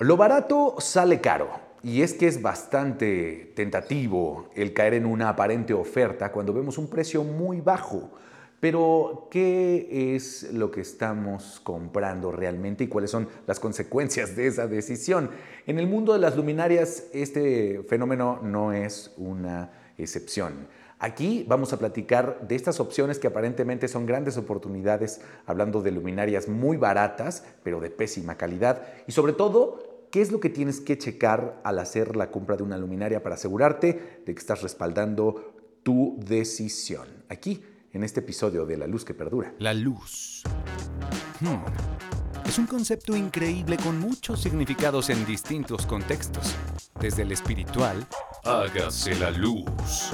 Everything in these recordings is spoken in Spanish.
Lo barato sale caro. Y es que es bastante tentativo el caer en una aparente oferta cuando vemos un precio muy bajo. Pero, ¿qué es lo que estamos comprando realmente y cuáles son las consecuencias de esa decisión? En el mundo de las luminarias, este fenómeno no es una excepción. Aquí vamos a platicar de estas opciones que aparentemente son grandes oportunidades, hablando de luminarias muy baratas, pero de pésima calidad, y sobre todo ¿Qué es lo que tienes que checar al hacer la compra de una luminaria para asegurarte de que estás respaldando tu decisión? Aquí, en este episodio de La Luz que Perdura. La luz. Hmm. Es un concepto increíble con muchos significados en distintos contextos. Desde el espiritual, hágase la luz.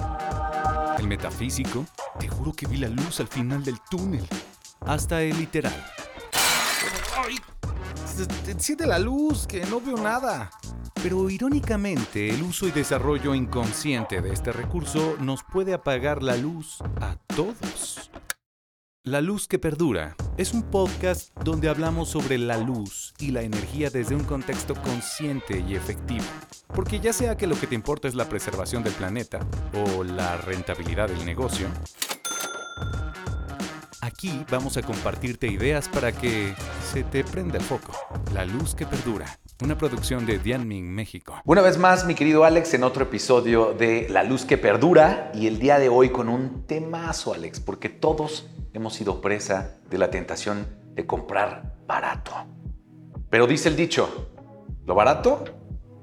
El metafísico, te juro que vi la luz al final del túnel. Hasta el literal. ¡Ay! Enciende la luz, que no veo nada. Pero irónicamente, el uso y desarrollo inconsciente de este recurso nos puede apagar la luz a todos. La Luz que Perdura es un podcast donde hablamos sobre la luz y la energía desde un contexto consciente y efectivo. Porque ya sea que lo que te importa es la preservación del planeta o la rentabilidad del negocio, Aquí vamos a compartirte ideas para que se te prenda el foco. La luz que perdura. Una producción de Dianming México. Una vez más, mi querido Alex, en otro episodio de La luz que perdura y el día de hoy con un temazo, Alex, porque todos hemos sido presa de la tentación de comprar barato. Pero dice el dicho, lo barato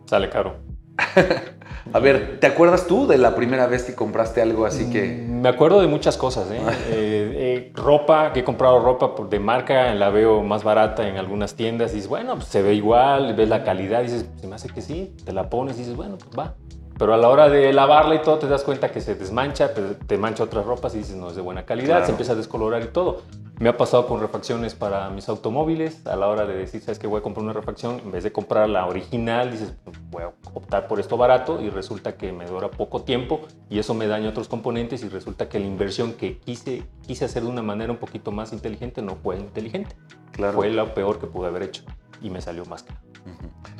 sale caro. A ver, ¿te acuerdas tú de la primera vez que compraste algo así que...? Mm, me acuerdo de muchas cosas, ¿eh? eh, eh ropa, que he comprado ropa de marca, la veo más barata en algunas tiendas y dices, bueno, pues se ve igual, ves la calidad, dices, se me hace que sí, te la pones y dices, bueno, pues va. Pero a la hora de lavarla y todo, te das cuenta que se desmancha, te mancha otras ropas y dices, no es de buena calidad, se empieza a descolorar y todo. Me ha pasado con refacciones para mis automóviles. A la hora de decir, sabes que voy a comprar una refacción, en vez de comprar la original, dices, voy a optar por esto barato y resulta que me dura poco tiempo y eso me daña otros componentes y resulta que la inversión que quise, quise hacer de una manera un poquito más inteligente no fue inteligente. Claro. Fue lo peor que pude haber hecho y me salió más caro.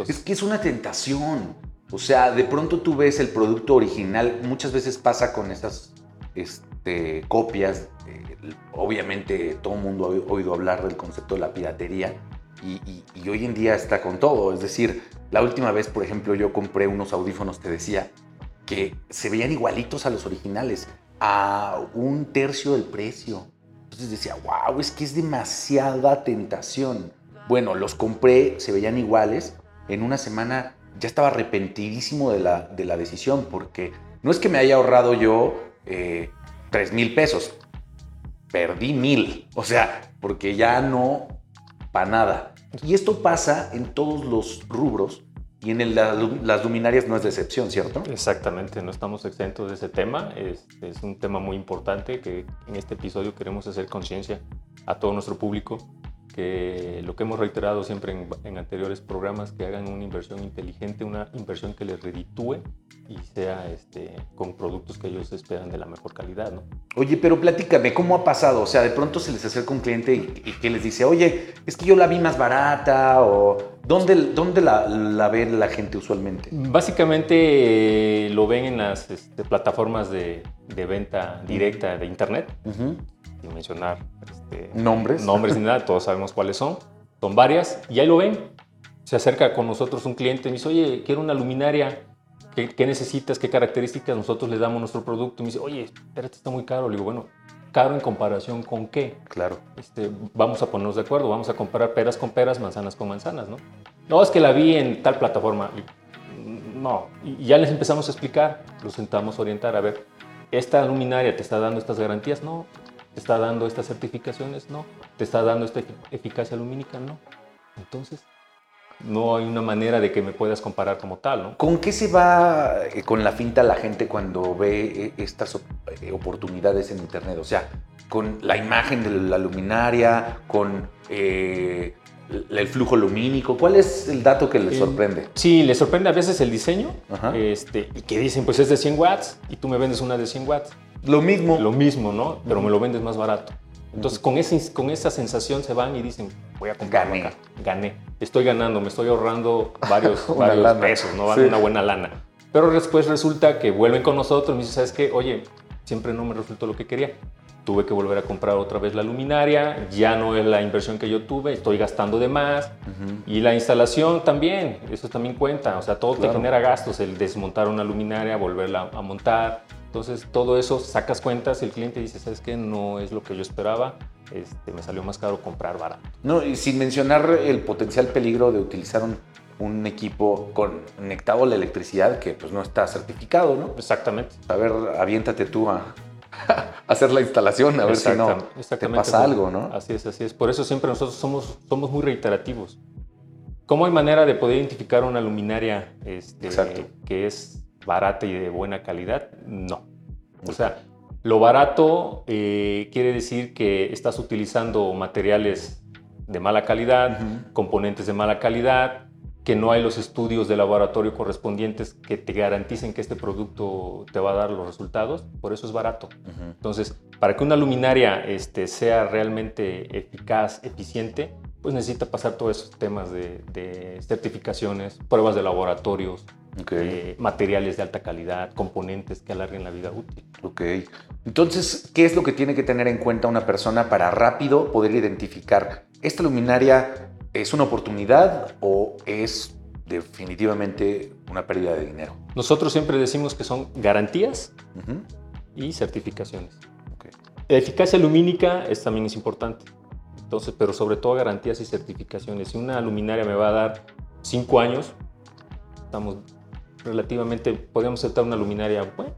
es que es una tentación. O sea, de pronto tú ves el producto original, muchas veces pasa con estas este, copias obviamente todo el mundo ha oído hablar del concepto de la piratería y, hoy en día está con todo. Es decir, la última vez, por ejemplo, yo compré unos audífonos, te decía, que se veían igualitos a los originales, a un tercio del precio. Entonces decía, wow, es que es demasiada tentación. Bueno, los compré, se veían iguales. En una semana ya estaba arrepentidísimo de la, de la decisión, porque no es que me haya ahorrado yo eh, 3 mil pesos, perdí mil. O sea, porque ya no para nada. Y esto pasa en todos los rubros y en las luminarias no es de excepción, ¿cierto? Exactamente, no estamos exentos de ese tema. Es un tema muy importante que en este episodio queremos hacer conciencia a todo nuestro público que lo que hemos reiterado siempre en, anteriores programas, que hagan una inversión inteligente, una inversión que les reditúe y sea este, con productos que ellos esperan de la mejor calidad. ¿no? Oye, pero platícame, ¿cómo ha pasado? O sea, de pronto se les acerca un cliente y, que les dice, oye, es que yo la vi más barata o ¿dónde, dónde la, ve la gente usualmente? Básicamente eh, lo ven en las este, plataformas de, venta directa de Internet. Sin mencionar este, nombres. Nombres ni nada, todos sabemos cuáles son. Son varias y ahí lo ven. Se acerca con nosotros un cliente y me dice, oye, quiero una luminaria. ¿Qué, necesitas? ¿Qué características? Nosotros le damos nuestro producto. Y me dice, oye, espérate, está muy caro. Le digo, bueno, ¿caro en comparación con qué? Claro. Este, vamos a ponernos de acuerdo. Vamos a comparar peras con peras, manzanas con manzanas, ¿no? No, es que la vi en tal plataforma. No. Y ya les empezamos a explicar. Los sentamos a orientar. A ver, ¿esta luminaria te está dando estas garantías? No. ¿Te está dando estas certificaciones? No. ¿Te está dando esta eficacia lumínica? No. Entonces, no hay una manera de que me puedas comparar como tal, ¿no? ¿Con qué se va eh, con la finta la gente cuando ve eh, estas eh, oportunidades en Internet? O sea, con la imagen de la luminaria, con el flujo lumínico. ¿Cuál es el dato que les sorprende? Sí, les sorprende a veces el diseño este, y que dicen, pues es de 100 watts y tú me vendes una de 100 watts. Lo mismo. Lo mismo, ¿no? Pero me lo vendes más barato. Entonces, con, ese, con esa sensación se van y dicen, voy a comprar Gané. acá. Gané. Estoy ganando, me estoy ahorrando varios, varios lana. pesos, ¿no? Sí. Una buena lana. Pero después resulta que vuelven con nosotros y me dicen, ¿sabes qué? Oye, siempre no me resultó lo que quería. Tuve que volver a comprar otra vez la luminaria, ya no es la inversión que yo tuve, estoy gastando de más. Y la instalación también, eso también cuenta, o sea, todo Claro. te genera gastos, el desmontar una luminaria, volverla a montar. Entonces, todo eso sacas cuentas, el cliente dice, ¿sabes qué? No es lo que yo esperaba, este, me salió más caro comprar barato. No, y sin mencionar el potencial peligro de utilizar un, un equipo conectado a la electricidad que pues no está certificado, ¿no? Exactamente. A ver, aviéntate tú a, hacer la instalación, a ver si no te pasa algo, ¿no? Así es, así es. Por eso siempre nosotros somos, somos muy reiterativos. ¿Cómo hay manera de poder identificar una luminaria este, que es barata y de buena calidad? No. O sea, lo barato eh, quiere decir que estás utilizando materiales de mala calidad, componentes de mala calidad, que no hay los estudios de laboratorio correspondientes que te garanticen que este producto te va a dar los resultados, por eso es barato. Entonces, para que una luminaria este, sea realmente eficaz, eficiente, pues necesita pasar todos esos temas de, de certificaciones, pruebas de laboratorios, eh, materiales de alta calidad, componentes que alarguen la vida útil. ok. Entonces, ¿qué es lo que tiene que tener en cuenta una persona para rápido poder identificar esta luminaria es una oportunidad o es definitivamente una pérdida de dinero? Nosotros siempre decimos que son garantías y certificaciones. Ok. La eficacia lumínica es, también es importante. Entonces, pero sobre todo garantías y certificaciones. Si una luminaria me va a dar 5 años, estamos relativamente, podríamos aceptar una luminaria, bueno,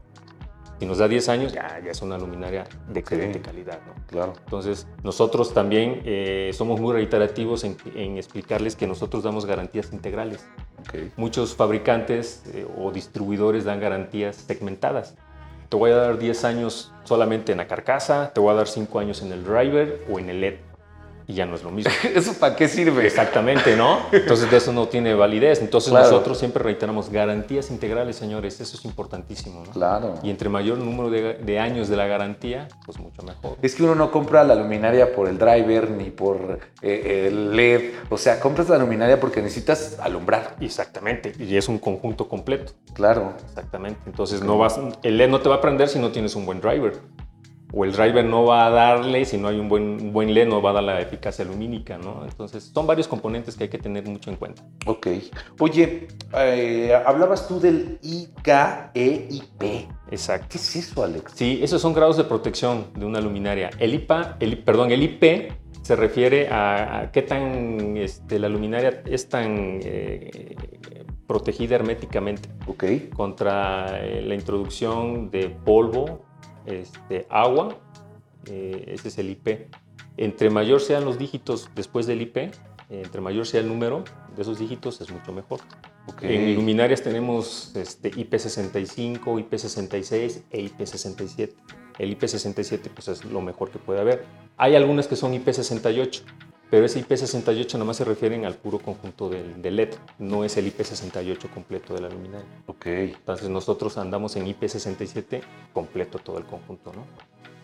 si nos da 10 años, ya, ya es una luminaria de excelente Ok. calidad. ¿no? Claro. Entonces, nosotros también eh, somos muy reiterativos en, en explicarles que nosotros damos garantías integrales. Ok. Muchos fabricantes eh, o distribuidores dan garantías segmentadas. Te voy a dar 10 años solamente en la carcasa, te voy a dar 5 años en el driver o en el LED. Y ya no es lo mismo. ¿Eso para qué sirve? Exactamente, ¿no? Entonces de eso no tiene validez. Entonces Claro. nosotros siempre reiteramos garantías integrales, señores. Eso es importantísimo, ¿no? Claro. Y entre mayor número de, de años de la garantía, pues mucho mejor. Es que uno no compra la luminaria por el driver ni por eh, el LED. O sea, compras la luminaria porque necesitas alumbrar. Exactamente. Y es un conjunto completo. Claro. Exactamente. Entonces no vas, el LED no te va a prender si no tienes un buen driver. O el driver no va a darle si no hay un buen, un buen LED, no va a dar la eficacia lumínica, ¿no? Entonces son varios componentes que hay que tener mucho en cuenta. Ok. Oye, eh, hablabas tú del IKEIP. Exacto. ¿Qué es eso, Alex? Sí, esos son grados de protección de una luminaria. El IPA, el, perdón, el IP se refiere a, a qué tan este, la luminaria es tan eh, protegida herméticamente Ok. contra eh, la introducción de polvo, este, agua. eh, ese es el IP. Entre mayor sean los dígitos después del IP, entre mayor sea el número de esos dígitos, es mucho mejor. Ok. En luminarias tenemos este, IP65, IP66 e IP67. El IP67 pues, es lo mejor que puede haber. Hay algunas que son IP68, pero ese IP68 nada más se refieren al puro conjunto del, del LED, no es el IP68 completo de la luminaria. Ok. Entonces nosotros andamos en IP67 completo todo el conjunto, ¿no?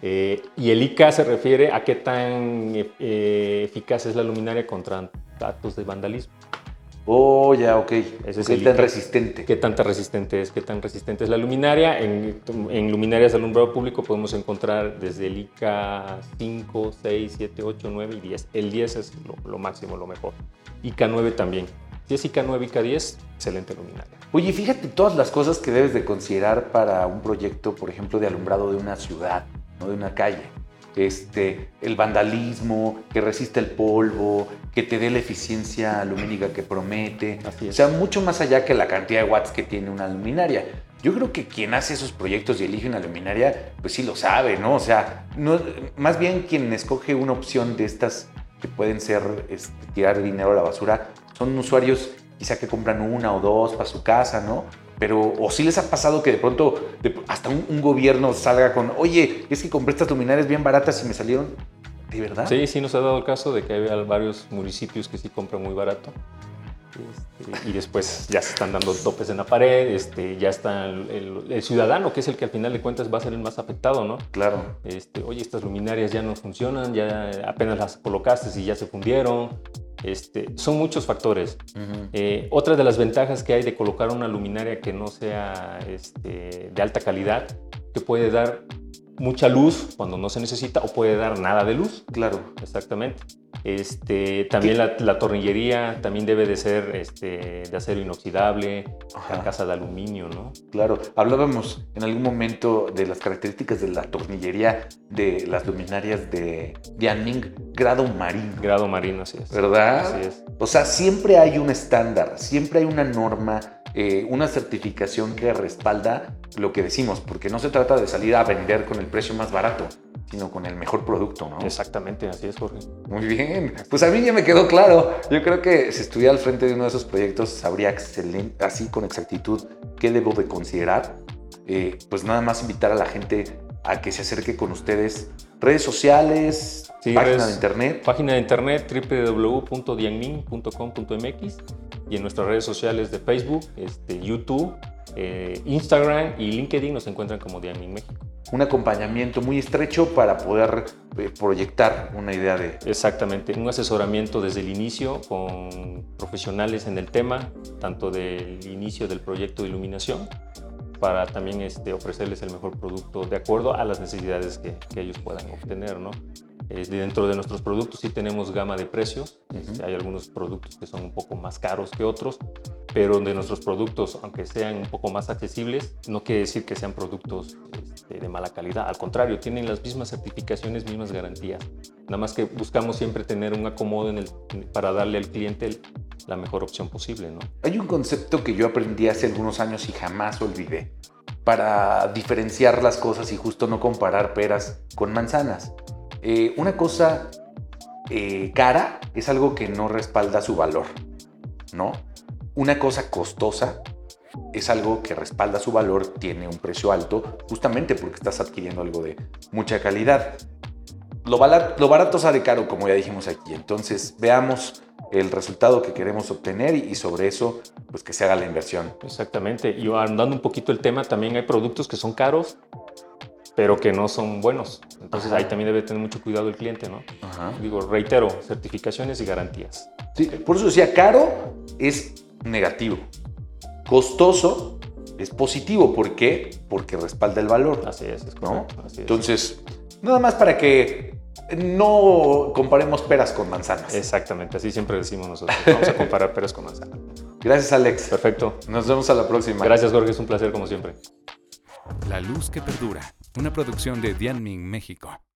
Eh, y el IK se refiere a qué tan eh, eficaz es la luminaria contra datos de vandalismo. Oh, ya, ok. Ese el tan resistente. ¿Qué tanta resistente es? ¿Qué tan resistente es la luminaria? En, en luminarias de alumbrado público podemos encontrar desde el IK 5, 6, 7, 8, 9 y 10. El 10 es lo, lo máximo, lo mejor. IK 9 también. Si es IK 9, IK 10, excelente luminaria. Oye, fíjate todas las cosas que debes de considerar para un proyecto, por ejemplo, de alumbrado de una ciudad, no de una calle. Este, el vandalismo, que resista el polvo, que te dé la eficiencia lumínica que promete. O sea, mucho más allá que la cantidad de watts que tiene una luminaria. Yo creo que quien hace esos proyectos y elige una luminaria, pues sí lo sabe, ¿no? O sea, no, más bien quien escoge una opción de estas que pueden ser este, tirar dinero a la basura, son usuarios quizá que compran una o dos para su casa, ¿no? Pero, o sí les ha pasado que de pronto de- hasta un, un gobierno salga con, oye, es que compré estas luminarias bien baratas y me salieron, ¿de verdad? Sí, sí nos ha dado el caso de que hay varios municipios que sí compran muy barato. Este, y después ya se están dando topes en la pared, este, ya está el, ciudadano, que es el que al final de cuentas va a ser el más afectado, ¿no? Claro. Este, oye, estas luminarias ya no funcionan, ya apenas las colocaste y ya se fundieron. Este, son muchos factores. Eh, otra de las ventajas que hay de colocar una luminaria que no sea este, de alta calidad, que puede dar mucha luz cuando no se necesita o puede dar nada de luz. Claro. Exactamente. Este, también la, tornillería también debe de ser este, de acero inoxidable, carcasa de aluminio, ¿no? Claro, hablábamos en algún momento de las características de la tornillería de las luminarias de Dianming, grado marino. Grado marino, así es. ¿Verdad? Así es. O sea, siempre hay un estándar, siempre hay una norma, eh, una certificación que respalda lo que decimos, porque no se trata de salir a vender con el precio más barato sino con el mejor producto, ¿no? Exactamente, así es, Jorge. Muy bien, pues a mí ya me quedó claro. Yo creo que si estuviera al frente de uno de esos proyectos, sabría excelente, así con exactitud qué debo de considerar. Eh, pues nada más invitar a la gente a que se acerque con ustedes. Redes sociales, página de internet. Página de internet www.dianmin.com.mx y en nuestras redes sociales de Facebook, este, YouTube, eh, Instagram y LinkedIn nos encuentran como Dianmin México un acompañamiento muy estrecho para poder eh, proyectar una idea de... Exactamente, un asesoramiento desde el inicio con profesionales en el tema, tanto del inicio del proyecto de iluminación, para también este, ofrecerles el mejor producto de acuerdo a las necesidades que, que ellos puedan obtener. ¿no? dentro de nuestros productos sí tenemos gama de precios. Este, hay algunos productos que son un poco más caros que otros, pero de nuestros productos, aunque sean un poco más accesibles, no quiere decir que sean productos este, de mala calidad. Al contrario, tienen las mismas certificaciones, mismas garantías. Nada más que buscamos siempre tener un acomodo en el, para darle al cliente la mejor opción posible. ¿no? Hay un concepto que yo aprendí hace algunos años y jamás olvidé para diferenciar las cosas y justo no comparar peras con manzanas. Eh, una cosa eh, cara es algo que no respalda su valor, ¿no? Una cosa costosa es algo que respalda su valor, tiene un precio alto, justamente porque estás adquiriendo algo de mucha calidad. Lo barato, sale caro, como ya dijimos aquí. Entonces, veamos el resultado que queremos obtener y, sobre eso, pues que se haga la inversión. Exactamente. Y andando un poquito el tema, también hay productos que son caros, pero que no son buenos. Entonces ahí también debe tener mucho cuidado el cliente, ¿no? Digo, reitero, certificaciones y garantías. Sí, por eso decía, caro es negativo. Costoso es positivo. ¿Por qué? Porque respalda el valor. Así es, es ¿no? Entonces, nada más para que no comparemos peras con manzanas. Exactamente, así siempre decimos nosotros. Vamos a comparar peras con manzanas. Gracias, Alex. Perfecto. Nos vemos a la próxima. Gracias, Jorge. Es un placer como siempre. La luz que perdura una producción de Dianming México.